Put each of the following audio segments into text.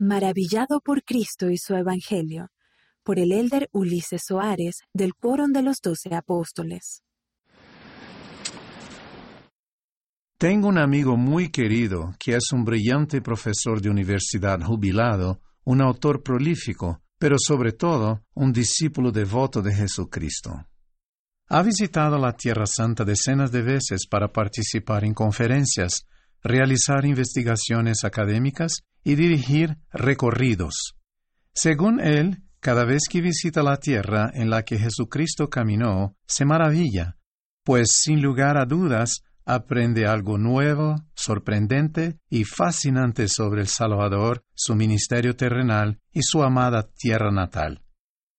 Maravillado por Cristo y su Evangelio, por el elder Ulises Soares del Quórum de los Doce Apóstoles. Tengo un amigo muy querido que es un brillante profesor de universidad jubilado, un autor prolífico, pero sobre todo un discípulo devoto de Jesucristo. Ha visitado la Tierra Santa decenas de veces para participar en conferencias, realizar investigaciones académicas y dirigir recorridos. Según él, cada vez que visita la tierra en la que Jesucristo caminó, se maravilla, pues sin lugar a dudas aprende algo nuevo, sorprendente y fascinante sobre el Salvador, su ministerio terrenal y su amada tierra natal.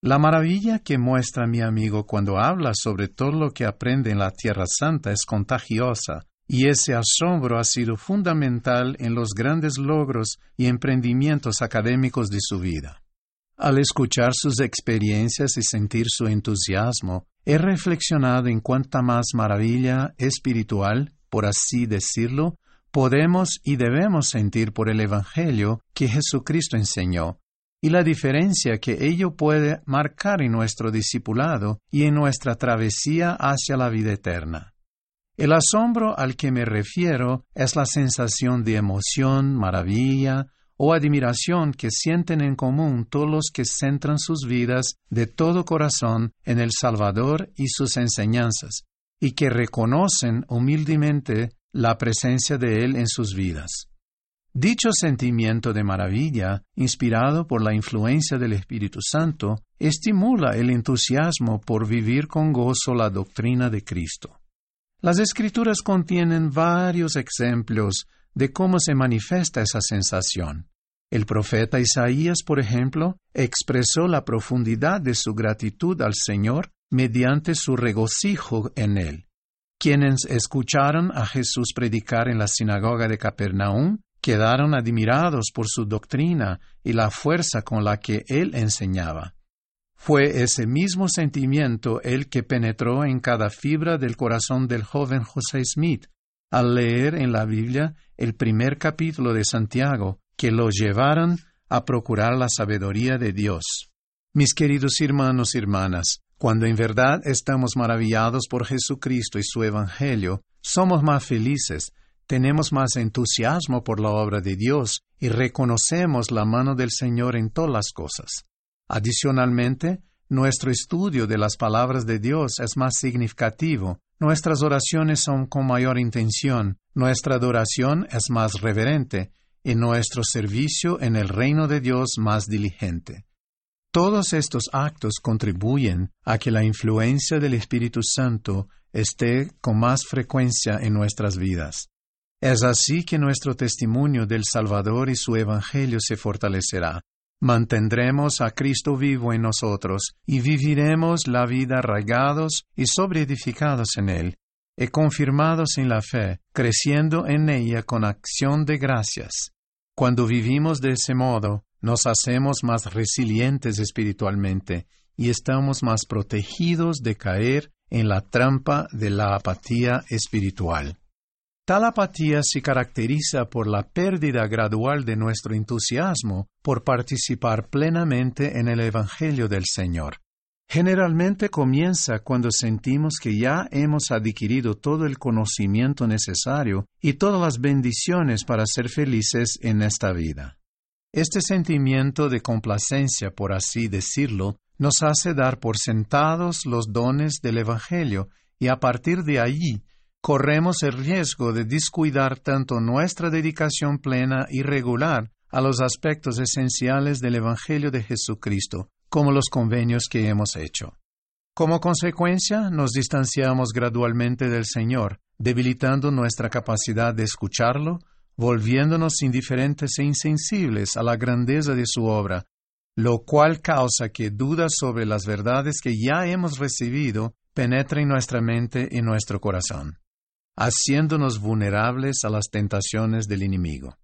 La maravilla que muestra mi amigo cuando habla sobre todo lo que aprende en la Tierra Santa es contagiosa, y ese asombro ha sido fundamental en los grandes logros y emprendimientos académicos de su vida. Al escuchar sus experiencias y sentir su entusiasmo, he reflexionado en cuánta más maravilla espiritual, por así decirlo, podemos y debemos sentir por el Evangelio que Jesucristo enseñó, y la diferencia que ello puede marcar en nuestro discipulado y en nuestra travesía hacia la vida eterna. El asombro al que me refiero es la sensación de emoción, maravilla o admiración que sienten en común todos los que centran sus vidas de todo corazón en el Salvador y sus enseñanzas, y que reconocen humildemente la presencia de Él en sus vidas. Dicho sentimiento de maravilla, inspirado por la influencia del Espíritu Santo, estimula el entusiasmo por vivir con gozo la doctrina de Cristo. Las escrituras contienen varios ejemplos de cómo se manifiesta esa sensación. El profeta Isaías, por ejemplo, expresó la profundidad de su gratitud al Señor mediante su regocijo en él. Quienes escucharon a Jesús predicar en la sinagoga de Capernaum quedaron admirados por su doctrina y la fuerza con la que él enseñaba. Fue ese mismo sentimiento el que penetró en cada fibra del corazón del joven José Smith al leer en la Biblia el primer capítulo de Santiago, que lo llevaron a procurar la sabiduría de Dios. Mis queridos hermanos y hermanas, cuando en verdad estamos maravillados por Jesucristo y su Evangelio, somos más felices, tenemos más entusiasmo por la obra de Dios y reconocemos la mano del Señor en todas las cosas. Adicionalmente, nuestro estudio de las palabras de Dios es más significativo, nuestras oraciones son con mayor intención, nuestra adoración es más reverente y nuestro servicio en el reino de Dios más diligente. Todos estos actos contribuyen a que la influencia del Espíritu Santo esté con más frecuencia en nuestras vidas. Es así que nuestro testimonio del Salvador y su Evangelio se fortalecerá, mantendremos a Cristo vivo en nosotros y viviremos la vida arraigados y sobreedificados en Él, y confirmados en la fe, creciendo en ella con acción de gracias. Cuando vivimos de ese modo, nos hacemos más resilientes espiritualmente y estamos más protegidos de caer en la trampa de la apatía espiritual. Tal apatía se caracteriza por la pérdida gradual de nuestro entusiasmo por participar plenamente en el Evangelio del Señor. Generalmente comienza cuando sentimos que ya hemos adquirido todo el conocimiento necesario y todas las bendiciones para ser felices en esta vida. Este sentimiento de complacencia, por así decirlo, nos hace dar por sentados los dones del Evangelio y a partir de allí corremos el riesgo de descuidar tanto nuestra dedicación plena y regular a los aspectos esenciales del Evangelio de Jesucristo, como los convenios que hemos hecho. Como consecuencia, nos distanciamos gradualmente del Señor, debilitando nuestra capacidad de escucharlo, volviéndonos indiferentes e insensibles a la grandeza de su obra, lo cual causa que dudas sobre las verdades que ya hemos recibido penetren nuestra mente y nuestro corazón haciéndonos vulnerables a las tentaciones del enemigo.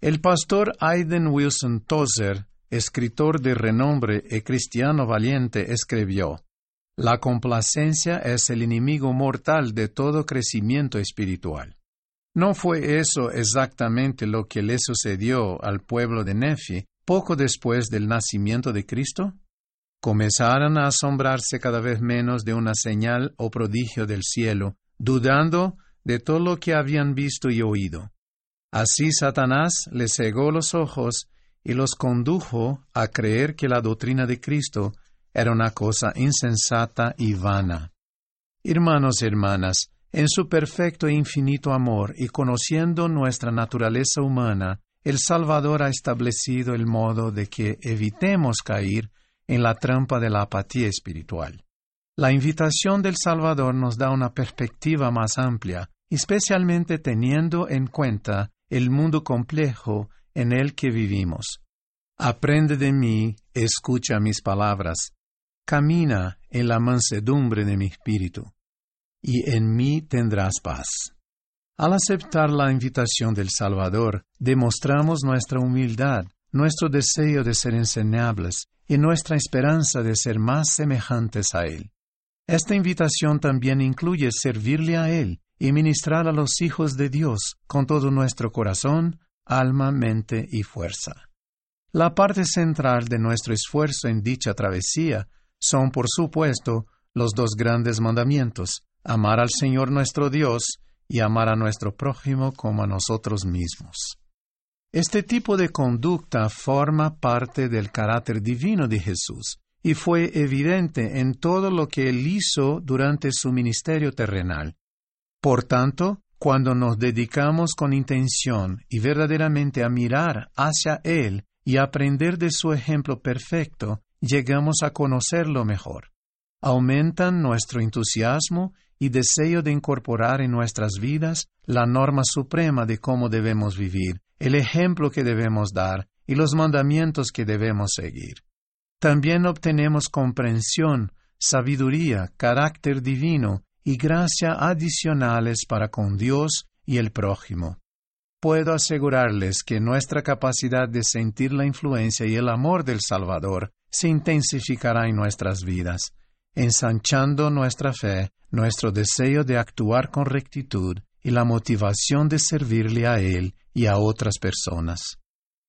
El pastor Aiden Wilson Tozer, escritor de renombre y cristiano valiente, escribió, La complacencia es el enemigo mortal de todo crecimiento espiritual. No fue eso exactamente lo que le sucedió al pueblo de Nefi, poco después del nacimiento de Cristo? Comenzaron a asombrarse cada vez menos de una señal o prodigio del cielo, dudando de todo lo que habían visto y oído. Así Satanás les cegó los ojos y los condujo a creer que la doctrina de Cristo era una cosa insensata y vana. Hermanos y hermanas, en su perfecto e infinito amor y conociendo nuestra naturaleza humana, el Salvador ha establecido el modo de que evitemos caer en la trampa de la apatía espiritual. La invitación del Salvador nos da una perspectiva más amplia, especialmente teniendo en cuenta el mundo complejo en el que vivimos. Aprende de mí, escucha mis palabras, camina en la mansedumbre de mi espíritu, y en mí tendrás paz. Al aceptar la invitación del Salvador, demostramos nuestra humildad, nuestro deseo de ser enseñables y nuestra esperanza de ser más semejantes a Él. Esta invitación también incluye servirle a Él y ministrar a los hijos de Dios con todo nuestro corazón, alma, mente y fuerza. La parte central de nuestro esfuerzo en dicha travesía son, por supuesto, los dos grandes mandamientos, amar al Señor nuestro Dios y amar a nuestro prójimo como a nosotros mismos. Este tipo de conducta forma parte del carácter divino de Jesús y fue evidente en todo lo que él hizo durante su ministerio terrenal. Por tanto, cuando nos dedicamos con intención y verdaderamente a mirar hacia Él y aprender de su ejemplo perfecto, llegamos a conocerlo mejor. Aumentan nuestro entusiasmo y deseo de incorporar en nuestras vidas la norma suprema de cómo debemos vivir, el ejemplo que debemos dar y los mandamientos que debemos seguir. También obtenemos comprensión, sabiduría, carácter divino y gracia adicionales para con Dios y el prójimo. Puedo asegurarles que nuestra capacidad de sentir la influencia y el amor del Salvador se intensificará en nuestras vidas, ensanchando nuestra fe, nuestro deseo de actuar con rectitud y la motivación de servirle a Él y a otras personas.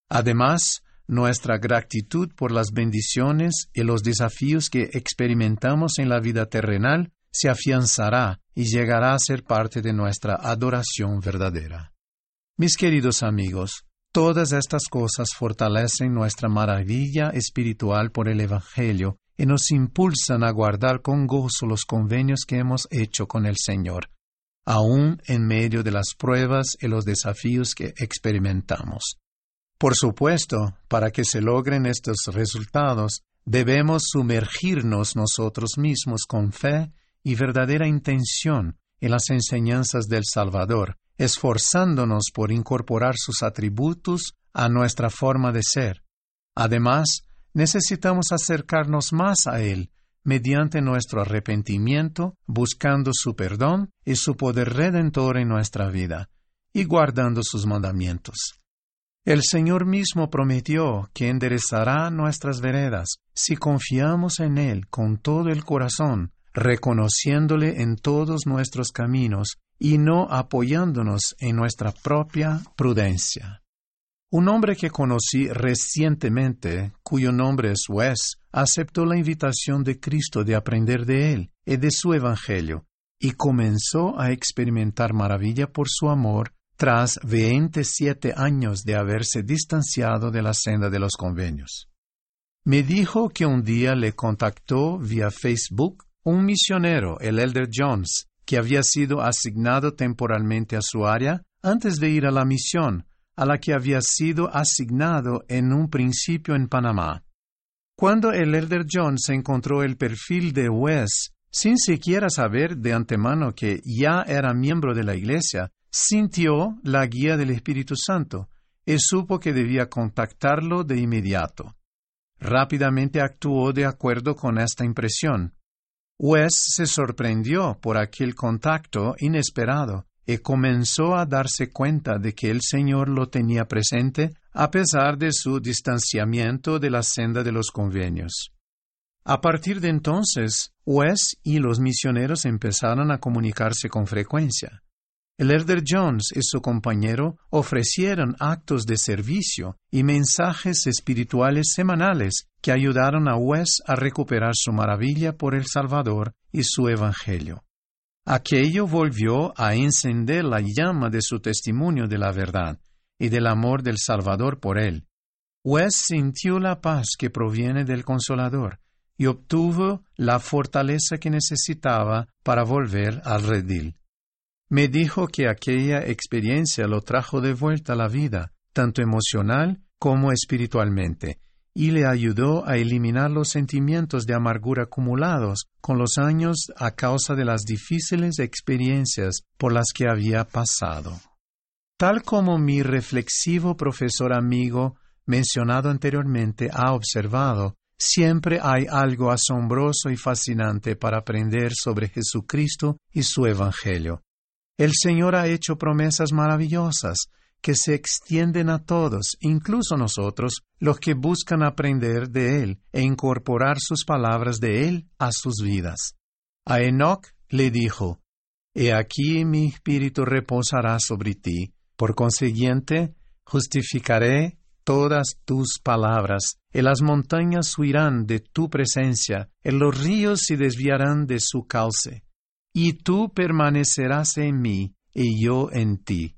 Además, nuestra gratitud por las bendiciones y los desafíos que experimentamos en la vida terrenal se afianzará y llegará a ser parte de nuestra adoración verdadera. Mis queridos amigos, todas estas cosas fortalecen nuestra maravilla espiritual por el Evangelio y nos impulsan a guardar con gozo los convenios que hemos hecho con el Señor, aun en medio de las pruebas y los desafíos que experimentamos. Por supuesto, para que se logren estos resultados, debemos sumergirnos nosotros mismos con fe y verdadera intención en las enseñanzas del Salvador, esforzándonos por incorporar sus atributos a nuestra forma de ser. Además, necesitamos acercarnos más a Él mediante nuestro arrepentimiento, buscando su perdón y su poder redentor en nuestra vida, y guardando sus mandamientos. El Señor mismo prometió que enderezará nuestras veredas si confiamos en Él con todo el corazón, reconociéndole en todos nuestros caminos y no apoyándonos en nuestra propia prudencia. Un hombre que conocí recientemente, cuyo nombre es Wes, aceptó la invitación de Cristo de aprender de él y de su Evangelio, y comenzó a experimentar maravilla por su amor tras veintisiete años de haberse distanciado de la senda de los convenios. Me dijo que un día le contactó vía Facebook un misionero, el Elder Jones, que había sido asignado temporalmente a su área antes de ir a la misión, a la que había sido asignado en un principio en Panamá. Cuando el Elder Jones encontró el perfil de Wes, sin siquiera saber de antemano que ya era miembro de la iglesia, sintió la guía del Espíritu Santo y supo que debía contactarlo de inmediato. Rápidamente actuó de acuerdo con esta impresión, Wes se sorprendió por aquel contacto inesperado y comenzó a darse cuenta de que el Señor lo tenía presente a pesar de su distanciamiento de la senda de los convenios. A partir de entonces, Wes y los misioneros empezaron a comunicarse con frecuencia. El Elder Jones y su compañero ofrecieron actos de servicio y mensajes espirituales semanales que ayudaron a Wes a recuperar su maravilla por el Salvador y su Evangelio. Aquello volvió a encender la llama de su testimonio de la verdad y del amor del Salvador por él. Wes sintió la paz que proviene del Consolador y obtuvo la fortaleza que necesitaba para volver al redil. Me dijo que aquella experiencia lo trajo de vuelta a la vida, tanto emocional como espiritualmente, y le ayudó a eliminar los sentimientos de amargura acumulados con los años a causa de las difíciles experiencias por las que había pasado. Tal como mi reflexivo profesor amigo mencionado anteriormente ha observado, siempre hay algo asombroso y fascinante para aprender sobre Jesucristo y su Evangelio. El Señor ha hecho promesas maravillosas que se extienden a todos, incluso nosotros, los que buscan aprender de Él e incorporar sus palabras de Él a sus vidas. A Enoch le dijo, He aquí mi espíritu reposará sobre ti, por consiguiente, justificaré todas tus palabras, y las montañas huirán de tu presencia, y los ríos se desviarán de su cauce y tú permanecerás en mí, y yo en ti.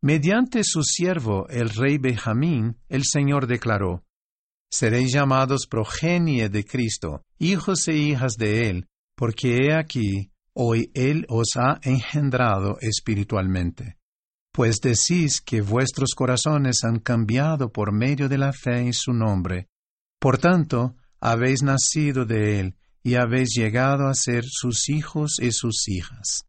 Mediante su siervo, el rey Benjamín, el Señor declaró, Seréis llamados progenie de Cristo, hijos e hijas de Él, porque he aquí, hoy Él os ha engendrado espiritualmente. Pues decís que vuestros corazones han cambiado por medio de la fe en su nombre. Por tanto, habéis nacido de Él, y habéis llegado a ser sus hijos y sus hijas.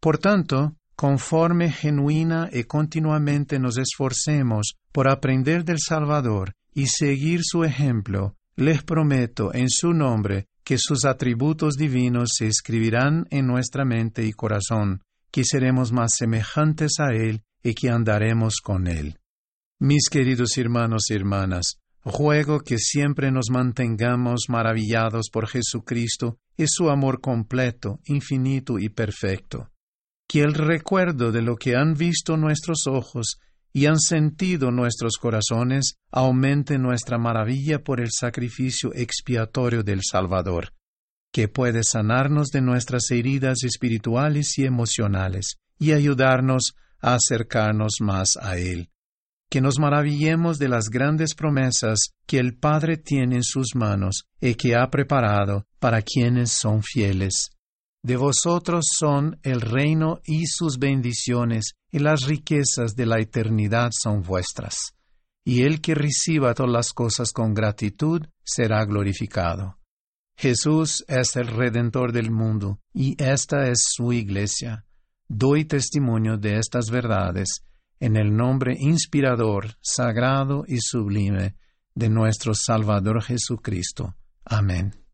Por tanto, conforme genuina y continuamente nos esforcemos por aprender del Salvador y seguir su ejemplo, les prometo en su nombre que sus atributos divinos se escribirán en nuestra mente y corazón, que seremos más semejantes a Él y que andaremos con Él. Mis queridos hermanos y hermanas, Ruego que siempre nos mantengamos maravillados por Jesucristo y su amor completo, infinito y perfecto. Que el recuerdo de lo que han visto nuestros ojos y han sentido nuestros corazones aumente nuestra maravilla por el sacrificio expiatorio del Salvador, que puede sanarnos de nuestras heridas espirituales y emocionales y ayudarnos a acercarnos más a Él que nos maravillemos de las grandes promesas que el Padre tiene en sus manos y que ha preparado para quienes son fieles. De vosotros son el reino y sus bendiciones, y las riquezas de la eternidad son vuestras. Y el que reciba todas las cosas con gratitud será glorificado. Jesús es el Redentor del mundo, y esta es su iglesia. Doy testimonio de estas verdades en el nombre inspirador, sagrado y sublime de nuestro Salvador Jesucristo. Amén.